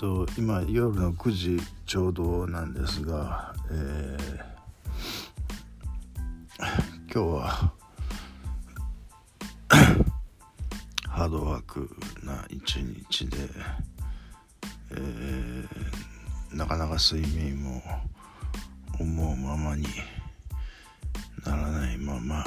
と今夜の9時ちょうどなんですが、えー、今日は ハードワークな一日で、えー、なかなか睡眠も思うままにならないまま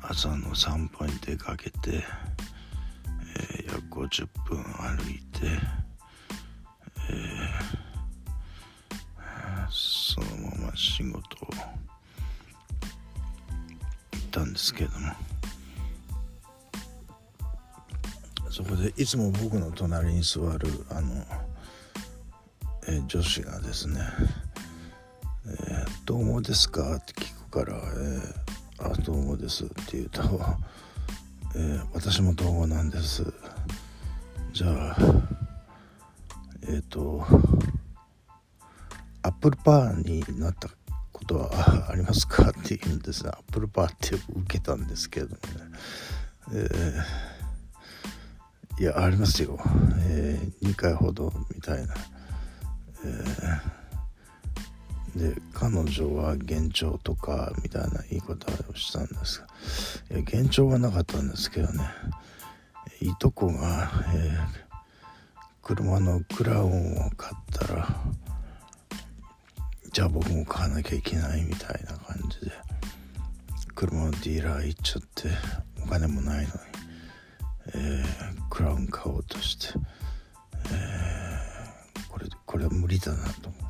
朝の散歩に出かけて、えー、約50分歩いて、えー、そのまま仕事を行ったんですけれどもそこでいつも僕の隣に座るあの、えー、女子がですね「えー、どうもですか?」って聞くから「えー、あどうもです」って言うと「えー、私もどうもなんです」じゃあえっ、ー、とアップルパーになったことはありますかって言うんですがアップルパーって受けたんですけれどもね、えー、いやありますよ、えー、2回ほどみたいな、えー、で彼女は幻聴とかみたいな言い方をしたんです。がいや幻聴はなかったんですけどね。いとこが、えー、車のクラウンを買ったらじゃあ僕も買わなきゃいけないみたいな感じで車のディーラー行っちゃってお金もないのに、えー、クラウン買おうとして、えー、これこれは無理だなと思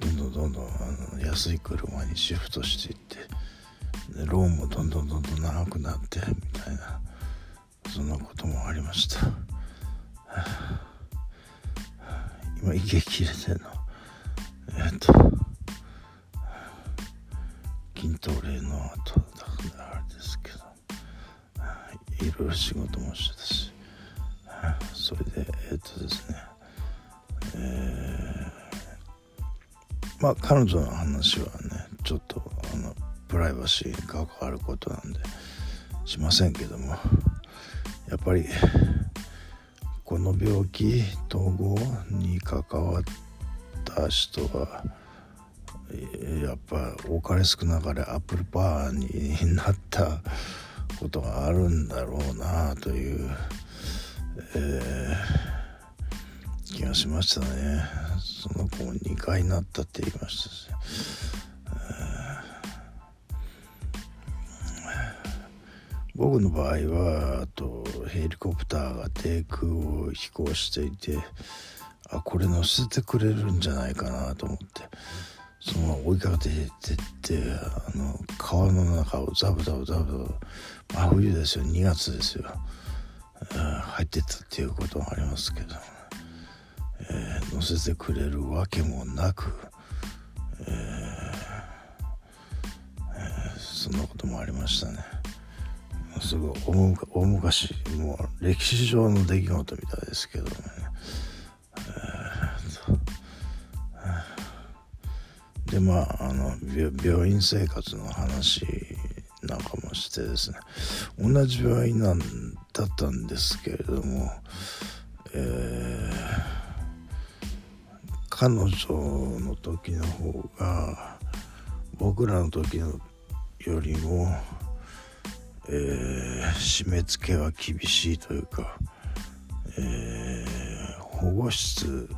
どんどんどんどんあの安い車にシフトしていってでローンもどんどんどんどん長くなってみたいなそんなこともありました。今息切れてんの。えっと筋トレの後だからあれですけど。いろいろ仕事もしてたし。それでえっとですね。えー、まあ彼女の話はねちょっとあのプライバシーに関わることなんでしませんけども。やっぱりこの病気統合に関わった人はやっぱ多かれ少なかれアップルパーになったことがあるんだろうなという、えー、気がしましたね。その子も2回なったって言いましたし、僕の場合はあとヘリコプターが低空を飛行していてあこれ乗せてくれるんじゃないかなと思って。そのまま追いかけてってあの川の中をザブザブザブ真冬ですよ。2月ですよ。入ってったっていうことがありますけど、えー、乗せてくれるわけもなく、えーえー、そんなこともありましたね。すごい大昔もう歴史上の出来事みたいですけどね、えー、でまああの病院生活の話なんかもしてですね。同じ病院なんだったんですけれども、えー、彼女の時の方が僕らの時のよりもえー、締め付けは厳しいというか、えー、保護室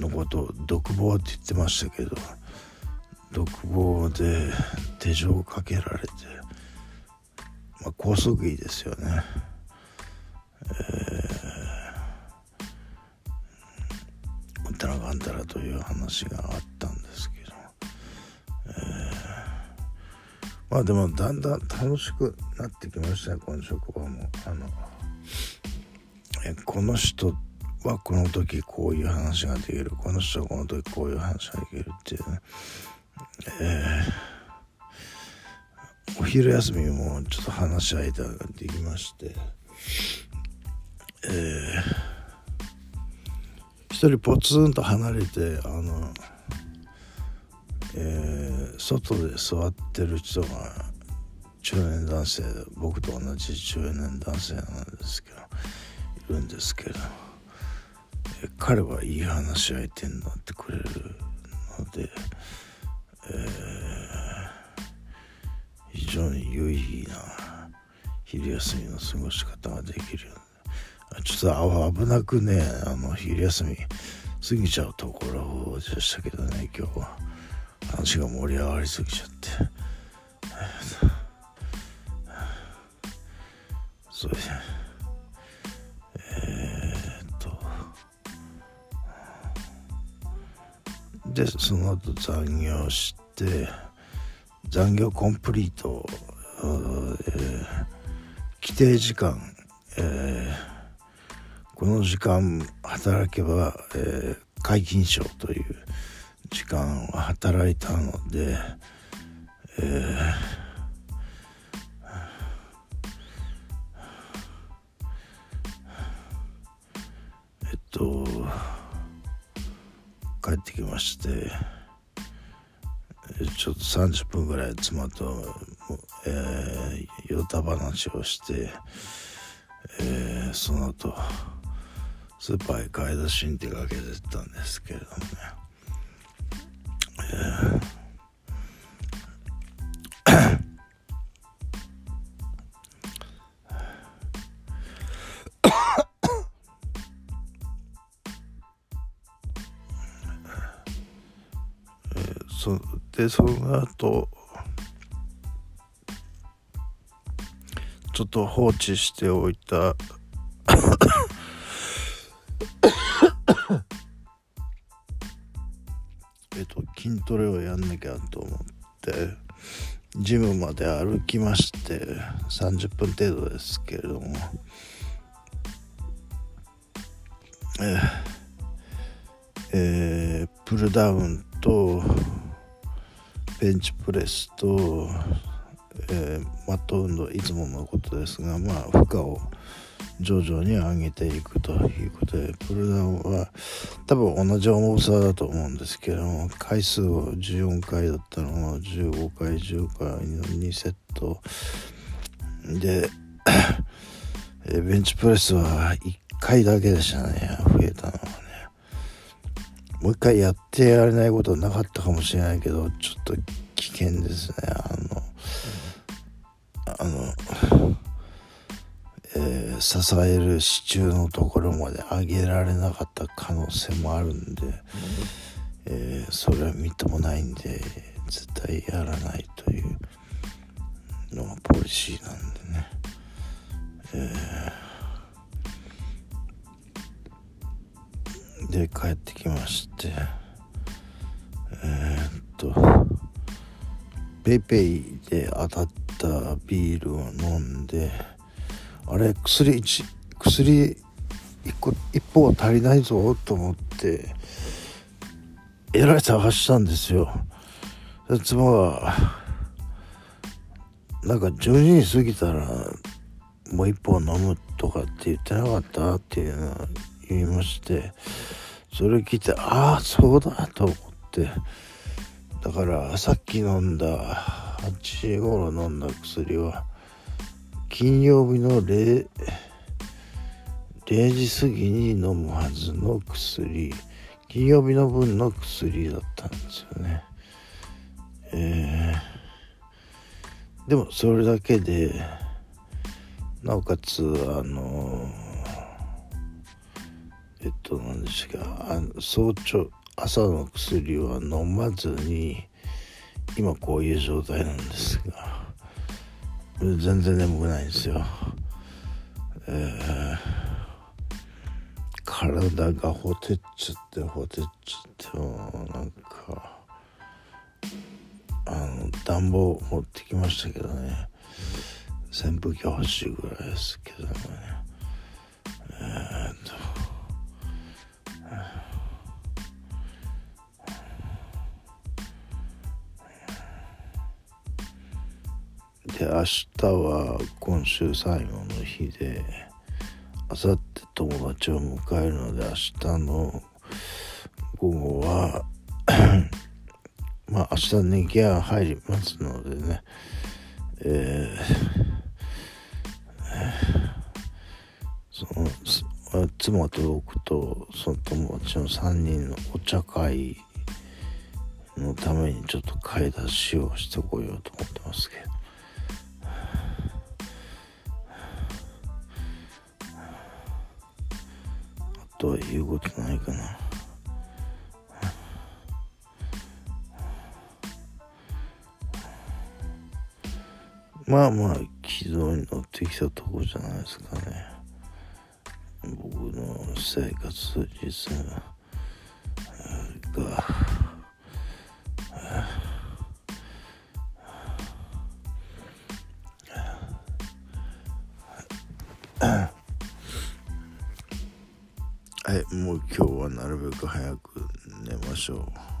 のことを独房って言ってましたけど独房で手錠をかけられて、まあ、高速医ですよね。えー、うんたらかんたらという話があったまあでもだんだん楽しくなってきましたねこの職場も。あのえこの人はこの時こういう話ができる。この人はこの時こういう話ができるっていうね。えー、お昼休みもちょっと話し合いができまして。えー、一人ポツンと離れてあのえー、外で座ってる人が中年男性僕と同じ中年男性なんですけどいるんですけど、ー、彼はいい話し相手になってくれるので、えー、非常に有意義な昼休みの過ごし方ができる。ちょっと危なくねあの昼休み過ぎちゃうところでしたけどね今日は。話が盛り上がりすぎちゃって、それでえー、っと。でその後残業して残業コンプリート、えー、規定時間、えーこの時間働けば、えー、皆勤賞という時間を働いたので、えー、えっと帰ってきましてちょっと30分ぐらい妻と、えー、ヨタ話をして、えー、その後スーパーへ買い出しに出かけてたんですけれどもね、そでその後ちょっと放置しておいた筋トレをやんなきゃと思ってジムまで歩きまして30分程度ですけれども。え、えー、プルダウンとベンチプレスと、えー、マット運動いつものことですがまあ負荷を徐々に上げていくということでプルダンは多分同じ重さだと思うんですけども回数を14回だったのを15回10回の2セット。で ベンチプレスは1回だけでしたね増えたのはね。もう一回やってやれないことはなかったかもしれないけどちょっと危険ですね。あのあのえー、支える支柱のところまで上げられなかった可能性もあるんで、えー、それはみっともないんで絶対やらないというのがポリシーなんでね、えー、で帰ってきましてえー、っとペイペイで当たったビールを飲んであれ薬1薬1個1本は足りないぞと思ってえらい探したんですよ。妻がなんか12時過ぎたらもう1本飲むとかって言ってなかったっていうのを言いましてそれ聞いてああそうだと思って。だからさっき飲んだ8時頃飲んだ薬は金曜日の 0, 0時過ぎに飲むはずの薬。金曜日の分の薬だったんですよね。えー、でもそれだけでなおかつあのえっと何でしたかあ早朝朝の薬は飲まずに今こういう状態なんですが。全然眠くないんですよ、えー、体がほてっちゃってほてっちゃってもうなんかあの暖房持ってきましたけどね。扇風機欲しいぐらいですけどね。えー、っとで明日は今週最後の日で明後日友達を迎えるので明日の午後は まあ明日ネギが入りますのでね。えー、その妻と僕とその友達の3人のお茶会のためにちょっと買い出しをしてこようと思ってますけど。とは言うことないかな。まあまあ軌道に乗ってきたとこじゃないですかね。僕の生活実は。はいもう今日はなるべく早く寝ましょう。